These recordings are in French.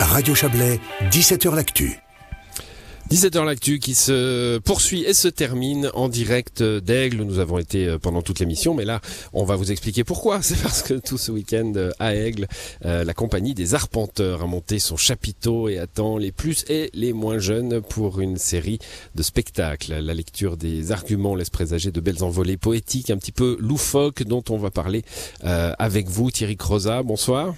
Radio Chablais, 17h L'Actu. 17h l'actu qui se poursuit et se termine en direct d'Aigle. Nous avons été euh, pendant toute l'émission, mais là, on va vous expliquer pourquoi. C'est parce que tout ce week-end euh, à Aigle, euh, la compagnie des arpenteurs a monté son chapiteau et attend les plus et les moins jeunes pour une série de spectacles. La lecture des arguments laisse présager de belles envolées poétiques, un petit peu loufoques, dont on va parler avec vous, Thierry Croza. Bonsoir.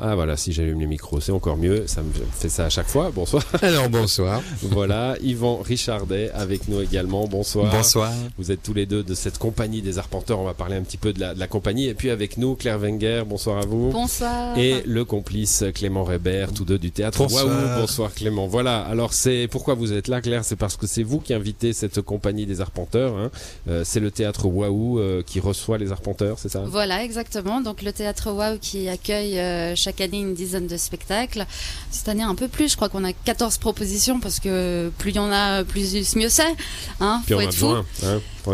Ah voilà, si j'allume les micros, c'est encore mieux. Ça me fait ça à chaque fois. Bonsoir. Alors bonsoir. voilà, Yvan Richardet avec nous également. Bonsoir. Bonsoir. Vous êtes tous les deux de cette compagnie des arpenteurs. On va parler un petit peu de la, compagnie. Et puis avec nous, Claire Wenger. Bonsoir à vous. Bonsoir. Et le complice Clément Reber, tous deux du théâtre Bonsoir. Bonsoir Clément. Voilà. Alors c'est pourquoi vous êtes là, Claire? C'est parce que c'est vous qui invitez cette compagnie des arpenteurs. Hein. Euh, c'est le théâtre Waouh euh, qui reçoit les arpenteurs, c'est ça? Voilà, exactement. Donc le théâtre Waouh qui accueille euh, chaque année une dizaine de spectacles. Cette année, un peu plus. Je crois qu'on a 14 propositions parce que plus il y en a, plus mieux c'est. Hein, faut être fou. Hein,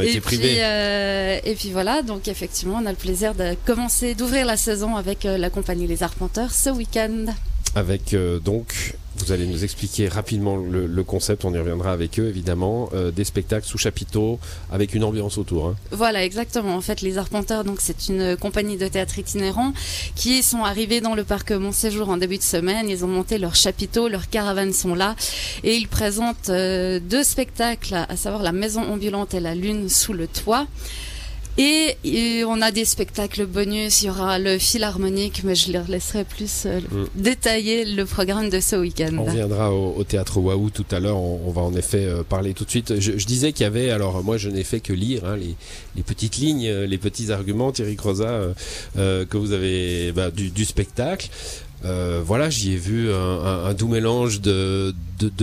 et, puis, euh, et puis voilà, donc effectivement, on a le plaisir de commencer, d'ouvrir la saison avec euh, la compagnie Les Arpenteurs ce week-end. Avec euh, donc vous allez nous expliquer rapidement le, concept, on y reviendra avec eux évidemment, euh, des spectacles sous chapiteau avec une ambiance autour. Hein. Voilà, exactement. En fait, les Arpenteurs, donc c'est une compagnie de théâtre itinérant qui sont arrivés dans le parc Montséjour en début de semaine. Ils ont monté leur chapiteau, leurs caravanes sont là et ils présentent euh, deux spectacles, à savoir la Maison ambulante et la Lune sous le toit. Et, on a des spectacles bonus, il y aura le philharmonique, mais je leur laisserai plus euh, mm. détailler le programme de ce week-end. On viendra au, théâtre Waouh tout à l'heure, on, va en effet euh, parler tout de suite. Je, disais qu'il y avait, alors moi je n'ai fait que lire hein, les, petites lignes, euh, les petits arguments, Thierry Croza, que vous avez bah, du, spectacle. Euh, voilà, j'y ai vu un, doux mélange de,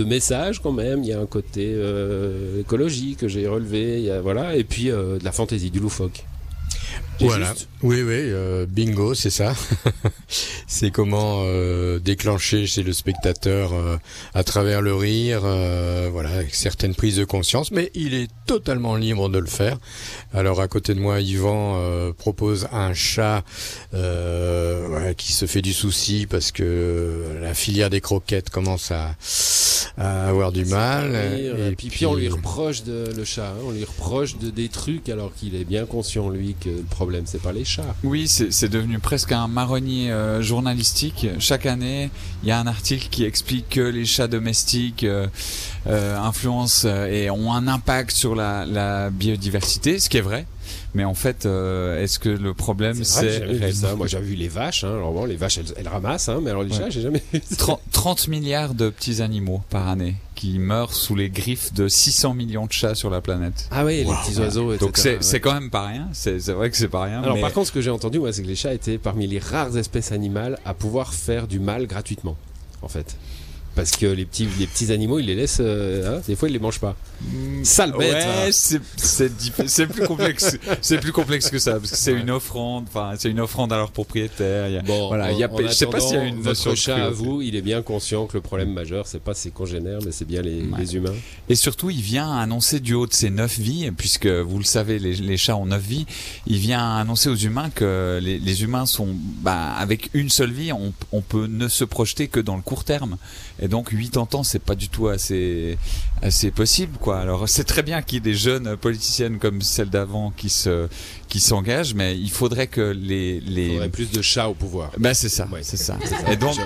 messages quand même. Il y a un côté euh, écologique que j'ai relevé, voilà, et puis euh, de la fantaisie, du loufoque. Voilà. Oui, oui, euh, bingo, c'est ça. c'est comment euh, déclencher chez le spectateur euh, à travers le rire, voilà, avec certaines prises de conscience, mais il est totalement libre de le faire. Alors à côté de moi, Yvan propose un chat qui se fait du souci parce que la filière des croquettes commence à, avoir du mal. Et, puis, on lui reproche de, le chat, hein, on lui reproche de des trucs alors qu'il est bien conscient lui que le problème c'est pas les chats. Oui, c'est devenu presque un marronnier euh, journalistique. Chaque année, il y a un article qui explique que les chats domestiques euh, euh, influencent et ont un impact sur la, la biodiversité, ce qui est vrai. Mais en fait, euh, est-ce que le problème c'est Moi, j'ai vu les vaches. Hein. Alors bon, les vaches, elles, ramassent, hein, mais alors les chats, j'ai jamais. vu 30, milliards de petits animaux par année qui meurent sous les griffes de 600 millions de chats sur la planète. Ah oui, les petits oiseaux. Donc c'est quand même pas rien. C'est vrai que c'est pas rien. Alors par contre, ce que j'ai entendu, ouais, c'est que les chats étaient parmi les rares espèces animales à pouvoir faire du mal gratuitement, en fait parce que les petits, les petits animaux, ils les laissent. Euh, hein, des fois, ils les mangent pas. Mmh. Sale bête. Ouais, c'est plus complexe. c'est plus complexe que ça parce que c'est une offrande. Enfin, c'est une offrande à leur propriétaire. bon, voilà. Y a, je sais pas s'il y a une votre chat à vous, il est bien conscient que le problème majeur, c'est pas ses congénères, mais c'est bien les, les, humains. Et surtout, il vient annoncer du haut de ses neuf vies, puisque vous le savez, les, les chats ont neuf vies. Il vient annoncer aux humains que les, les humains sont, bah, avec une seule vie, on, on peut ne se projeter que dans le court terme. Et donc 80 ans, c'est pas du tout assez assez possible quoi. Alors c'est très bien qu'il y ait des jeunes politiciennes comme celle d'avant qui se qui s'engagent, mais il faudrait que les les il faudrait plus de chats au pouvoir. Ben c'est ça, c'est ça. Et donc,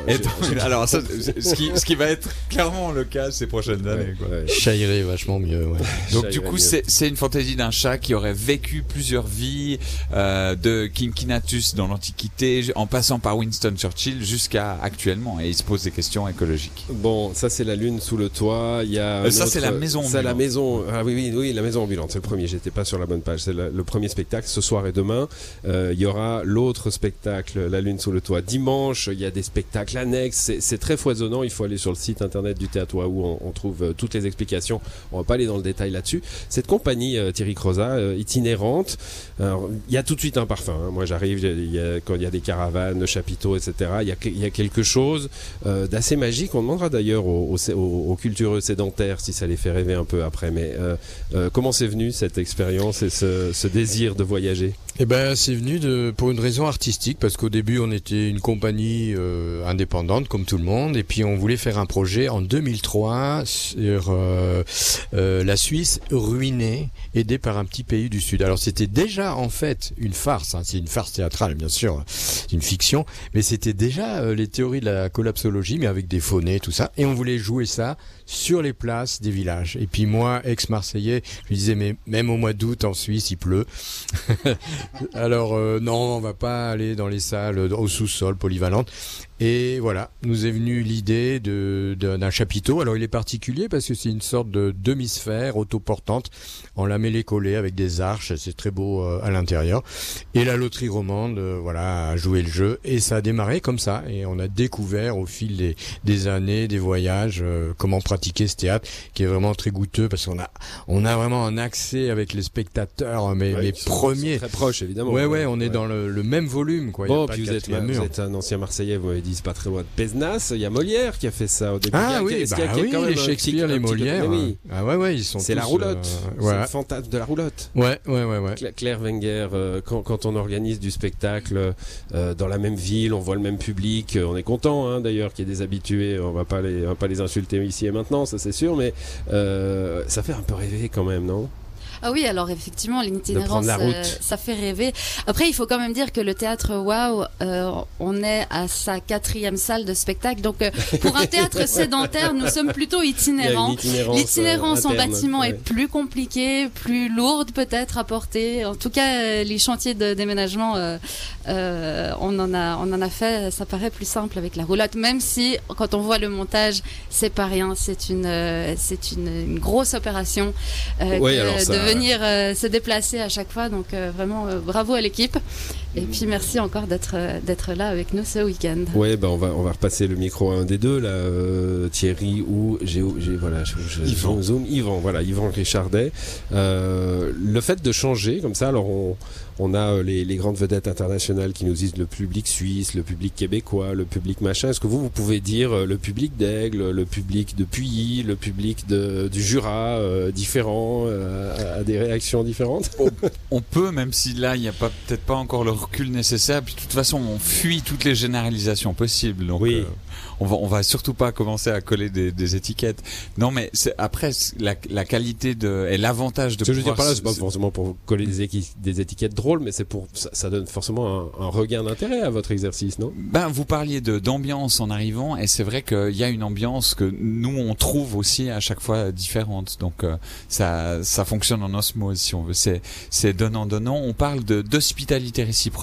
alors ça, ce qui ce qui va être clairement le cas ces prochaines années quoi. Ouais. vachement mieux. Ouais. Donc du coup c'est c'est une fantaisie d'un chat qui aurait vécu plusieurs vies euh, de Kinkinatus dans l'Antiquité en passant par Winston Churchill jusqu'à actuellement et il se pose des questions écologiques. Bon, ça c'est la lune sous le toit. Il y a euh, ça c'est la maison. C'est la maison. Ah oui, oui, oui, la maison ambulante. C'est le premier. J'étais pas sur la bonne page. C'est le premier spectacle ce soir et demain. Euh, il y aura l'autre spectacle, la lune sous le toit. Dimanche, il y a des spectacles annexes. C'est très foisonnant. Il faut aller sur le site internet du théâtre où on, trouve euh, toutes les explications. On va pas aller dans le détail là-dessus. Cette compagnie Thierry Croza itinérante. Il y a tout de suite un parfum. Hein. Moi, j'arrive quand il y a des caravanes, chapiteaux, etc. Il y a, y a quelque chose d'assez magique. On demandera d'ailleurs aux, cultureux sédentaires si ça les fait rêver un peu après. Mais euh, euh, comment c'est venu cette expérience et ce, désir de voyager? Eh ben, c'est venu de pour une raison artistique parce qu'au début on était une compagnie euh, indépendante comme tout le monde et puis on voulait faire un projet en 2003 sur euh, euh, la Suisse ruinée, aidée par un petit pays du Sud. Alors c'était déjà en fait une farce, hein, c'est une farce théâtrale bien sûr, c'est une fiction, mais c'était déjà euh, les théories de la collapsologie mais avec des phonés tout ça et on voulait jouer ça sur les places des villages. Et puis moi, ex-marseillais, je lui disais mais même au mois d'août en Suisse il pleut. Alors euh, non, on va pas aller dans les salles au sous-sol polyvalentes. Et voilà, nous est venue l'idée de, d'un chapiteau. Alors il est particulier parce que c'est une sorte de demi-sphère autoportante en lamellé collé avec des arches. C'est très beau euh, à l'intérieur. Et la loterie romande, euh, voilà, a joué le jeu et ça a démarré comme ça. Et on a découvert au fil des, des années, des voyages, euh, comment pratiquer ce théâtre qui est vraiment très goûteux parce qu'on a, on a vraiment un accès avec les spectateurs, mais Ouais, les premiers. Très proche, évidemment. Ouais, ouais, on est dans le, le même volume, quoi. Bon, puis vous êtes, vous un ancien Marseillais, vous m'avez dit, pas très loin de Pézenas. Il y a Molière qui a fait ça au début. Ah Il y a- oui, bah qu'il y a- qu'il y a oui, quand les Shakespeare, les Molières. Oui. Ah ouais, ouais, ils sont C'est la roulotte. euh, C'est le fantasme de la roulotte. Ouais, ouais, ouais, ouais. Cla- Claire Wenger, euh, quand, quand on organise du spectacle euh, dans la même ville, on voit le même public, euh, on est content hein, d'ailleurs qu'il y ait des habitués, on va pas les, on va pas les insulter ici et maintenant, ça c'est sûr, mais ça fait un peu rêver quand même, non? Ah oui, alors effectivement, l'itinérance, euh, ça fait rêver. Après, il faut quand même dire que le théâtre Wow, euh, on est à sa quatrième salle de spectacle. Donc, euh, pour un théâtre sédentaire, nous sommes plutôt itinérants. itinérance, L'itinérance en bâtiment ouais. est plus compliquée, plus lourde peut-être à porter. En tout cas, les chantiers de déménagement, on en a, on en a fait. Ça paraît plus simple avec la roulotte, même si quand on voit le montage, c'est pas rien. C'est une, euh, c'est une, une grosse opération Ouais, alors ça- de venir euh, se déplacer à chaque fois. Donc euh, vraiment, euh, bravo à l'équipe. Et puis merci encore d'être, euh, d'être là avec nous ce week-end. Ouais, bah on va on va repasser le micro à un des deux là, euh, Thierry ou j'ai j'ai voilà, je, je- Yvan. zoom, Yvan, voilà, Yvan Richardet. Euh, le fait de changer comme ça, alors on on a les, les grandes vedettes internationales qui nous disent le public suisse, le public québécois, le public machin. Est-ce que vous vous pouvez dire le public d'Aigle, le public de Puy, le public de, du Jura euh, différent, euh, a, a des réactions différentes? On peut, même si là, il n'y a pas peut-être pas encore le recul nécessaire. Puis de toute façon, on fuit toutes les généralisations possibles. Donc, Oui. euh, on va, on va surtout pas commencer à coller des, des étiquettes. Non, mais après, la, la qualité de et l'avantage de Ce que je veux dire par là, c'est pas forcément pour coller des, étiquettes drôles, mais c'est pour ça, ça donne forcément un, un regain d'intérêt à votre exercice, non? Ben, vous parliez de d'ambiance en arrivant, et c'est vrai qu'il y a une ambiance que nous on trouve aussi à chaque fois différente. Donc euh, ça ça fonctionne en osmose si on veut. C'est c'est donnant donnant. On parle de d'hospitalité réciproque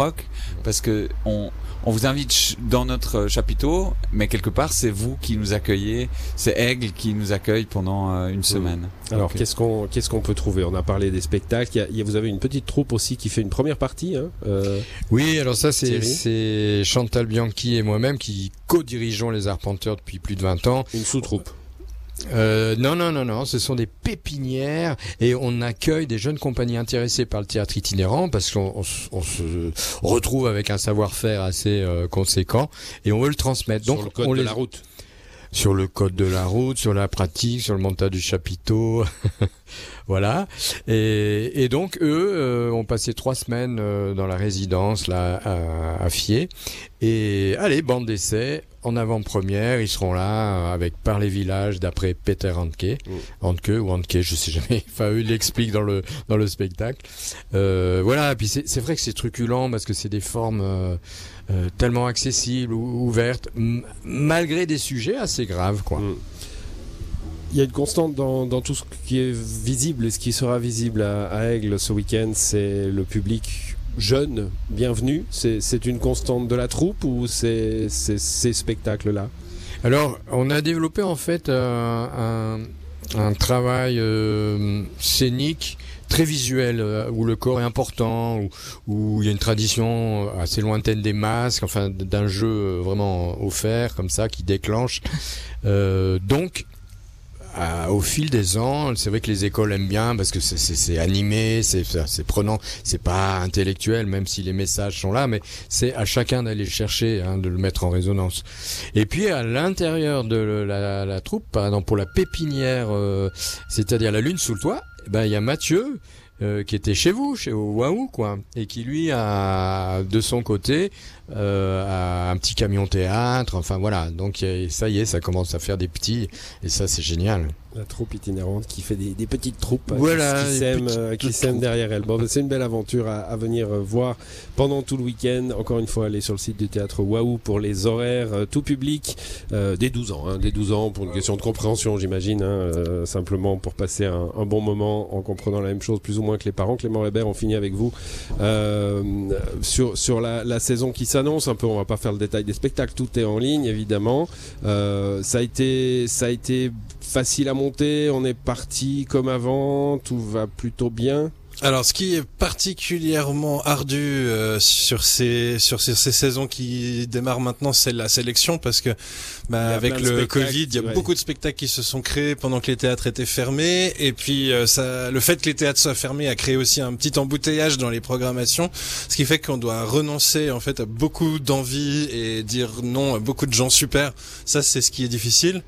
parce que on on vous invite dans notre chapiteau, mais quelque part c'est vous qui nous accueillez. C'est Aigle qui nous accueille pendant euh, une semaine. Alors qu'est-ce qu'on qu'est-ce qu'on peut trouver? On a parlé des spectacles. Il y a- il y a- vous avez une petite troupe aussi qui fait une première partie. Hein euh, Oui, alors ça c'est Chantal Bianchi et moi-même qui co-dirigeons les Arpenteurs depuis plus de 20 ans. une sous-troupe. Euh, non, non, non, non, ce sont des pépinières et on accueille des jeunes compagnies intéressées par le théâtre itinérant parce qu'on on se- retrouve avec un savoir-faire assez euh, conséquent et on veut le transmettre. Donc sur le code on de les la route. sur le code de la route, sur la pratique, sur le montage du chapiteau, voilà. Et, et donc eux euh, ont passé trois semaines euh, dans la résidence là à, à Fier. Et allez, bande d'essai en avant-première, ils seront là euh, avec par les villages d'après Peter Handke, Handke ou Handke, je sais jamais. Enfin eux ils l'expliquent dans le dans le spectacle. Euh, voilà. Et puis c'est c'est vrai que c'est truculent parce que c'est des formes. euh, euh, tellement accessibles ou ouvertes, malgré des sujets assez graves, quoi. Mm. Il y a une constante dans, dans tout ce qui est visible et ce qui sera visible à, à Aigle ce week-end, c'est le public jeune, bienvenu. C'est une constante de la troupe ou c'est ces spectacles-là? Alors, on a développé en fait euh, un, travail euh, scénique très visuel euh, où le corps est important, où, il y a une tradition assez lointaine des masques, enfin d'un jeu vraiment offert comme ça qui déclenche. Donc au fil des ans, c'est vrai que les écoles aiment bien parce que c'est- animé, c'est prenant, c'est pas intellectuel, même si les messages sont là, mais c'est à chacun d'aller le chercher, hein, de le mettre en résonance. Et puis à l'intérieur de le- la, la troupe, par exemple pour la pépinière, euh, c'est-à-dire la lune sous le toit, eh ben il y a Mathieu euh, qui était chez vous, chez Waouh, quoi, et qui lui a de son côté euh, a un petit camion théâtre. Enfin voilà, donc ça y est, ça commence à faire des petits, et ça c'est génial. La troupe itinérante qui fait des, des petites troupes voilà, qui, s'aiment, qui s'aiment derrière elle. Bon, c'est une belle aventure à, à, venir voir pendant tout le week-end. Encore une fois, aller sur le site du théâtre Waouh pour les horaires tout public euh, dès 12 ans, hein, dès 12 ans pour une question de compréhension, j'imagine, hein, euh, simplement pour passer un, un, bon moment en comprenant la même chose plus ou moins que les parents. Clément Lebert, on finit avec vous euh, sur sur la, la saison qui s'annonce. Un peu, on va pas faire le détail des spectacles, tout est en ligne évidemment. Euh, ça a été ça a été facile à monter, on est parti comme avant, tout va plutôt bien. Alors, ce qui est particulièrement ardu euh, sur ces sur ces, ces, saisons qui démarrent maintenant, c'est la sélection parce que bah, avec le Covid, il y a ouais. beaucoup de spectacles qui se sont créés pendant que les théâtres étaient fermés, et puis euh, ça, le fait que les théâtres soient fermés a créé aussi un petit embouteillage dans les programmations, ce qui fait qu'on doit renoncer en fait à beaucoup d'envie et dire non à beaucoup de gens super. Ça, c'est ce qui est difficile.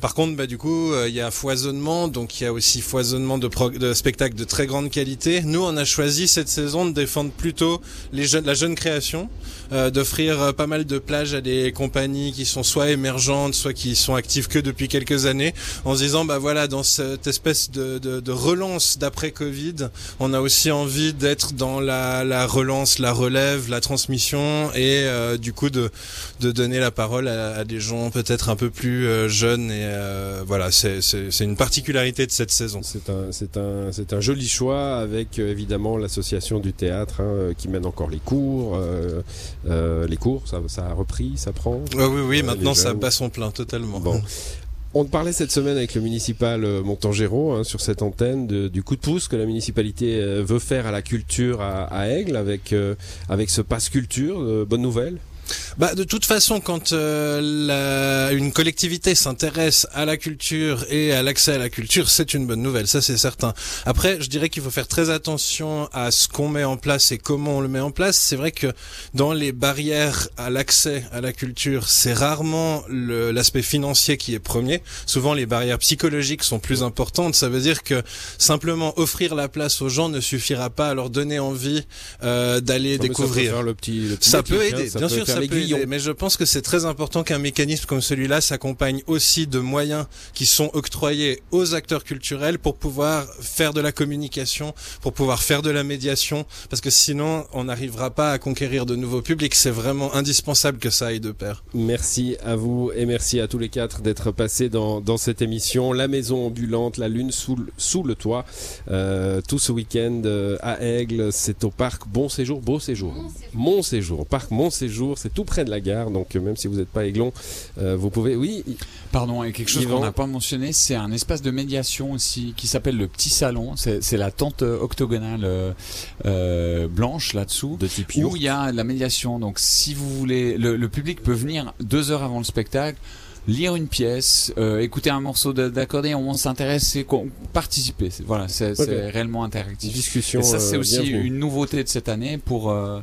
Par contre, bah, du coup, il euh, y a foisonnement, donc il y a aussi foisonnement de, de spectacles de très grande qualité. Nous, on a choisi cette saison de défendre plutôt la jeune création, euh, d'offrir euh, pas mal de plages à des compagnies qui sont soit émergentes, soit qui sont actives que depuis quelques années, en se disant, bah voilà, dans cette espèce de, relance d'après Covid, on a aussi envie d'être dans la, la, relance, la relève, la transmission, et euh, du coup de, donner la parole à, des gens peut-être un peu plus jeunes et voilà, c'est une particularité de cette saison. C'est un, c'est un joli choix avec euh, évidemment l'association du théâtre hein, qui mène encore les cours. Euh, les cours, ça, ça, a repris, ça prend. oui, oui, oui. maintenant, ça bat son plein totalement. Bon. On parlait cette semaine avec le municipal Montangéro hein, sur cette antenne de, du coup de pouce que la municipalité veut faire à la culture à, à Aigle avec euh, avec ce passe culture. Euh, bonne nouvelle? Bah, de toute façon, quand euh, la, une collectivité s'intéresse à la culture et à l'accès à la culture, c'est une bonne nouvelle, ça c'est certain. Après, je dirais qu'il faut faire très attention à ce qu'on met en place et comment on le met en place. C'est vrai que dans les barrières à l'accès à la culture, c'est rarement l'aspect financier qui est premier. Souvent, les barrières psychologiques sont plus importantes. Ça veut dire que simplement offrir la place aux gens ne suffira pas à leur donner envie euh, d'aller découvrir. Ça peut, le petit, le petit ça peut aider, hein, ça bien peut sûr ça peut aider, mais je pense que c'est très important qu'un mécanisme comme celui-là s'accompagne aussi de moyens qui sont octroyés aux acteurs culturels pour pouvoir faire de la communication, pour pouvoir faire de la médiation, parce que sinon on n'arrivera pas à conquérir de nouveaux publics. C'est vraiment indispensable que ça aille de pair. Merci à vous et merci à tous les quatre d'être passés dans, dans cette émission. La maison ambulante, la lune sous le, sous le toit, euh, tout ce week-end euh, à Aigle, c'est au parc Bon Séjour, Beau Séjour, Mon Séjour, parc Mon Séjour c'est tout près de la gare, donc même si vous n'êtes pas aiglon, euh, vous pouvez. Oui. Pardon, et quelque chose qu'on n'a pas mentionné, c'est un espace de médiation aussi qui s'appelle le Petit Salon. C'est la tente octogonale euh, blanche là-dessous, de type où il y a la médiation. Donc, si vous voulez, le, le public peut venir deux heures avant le spectacle lire une pièce, euh, écouter un morceau d'accordéon, on s'intéresse, participer. Voilà, c'est okay. réellement interactif. Discussion. Et ça, c'est euh, aussi bienvenue. une nouveauté de cette année pour euh,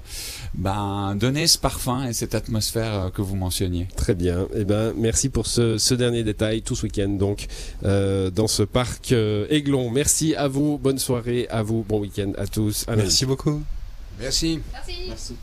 ben, donner ce parfum et cette atmosphère que vous mentionniez. Très bien. Eh ben, merci pour ce, ce dernier détail tout ce week-end donc euh, dans ce parc Aiglon. Merci à vous. Bonne soirée à vous. Bon week-end à tous. À merci beaucoup. Merci. Merci. merci.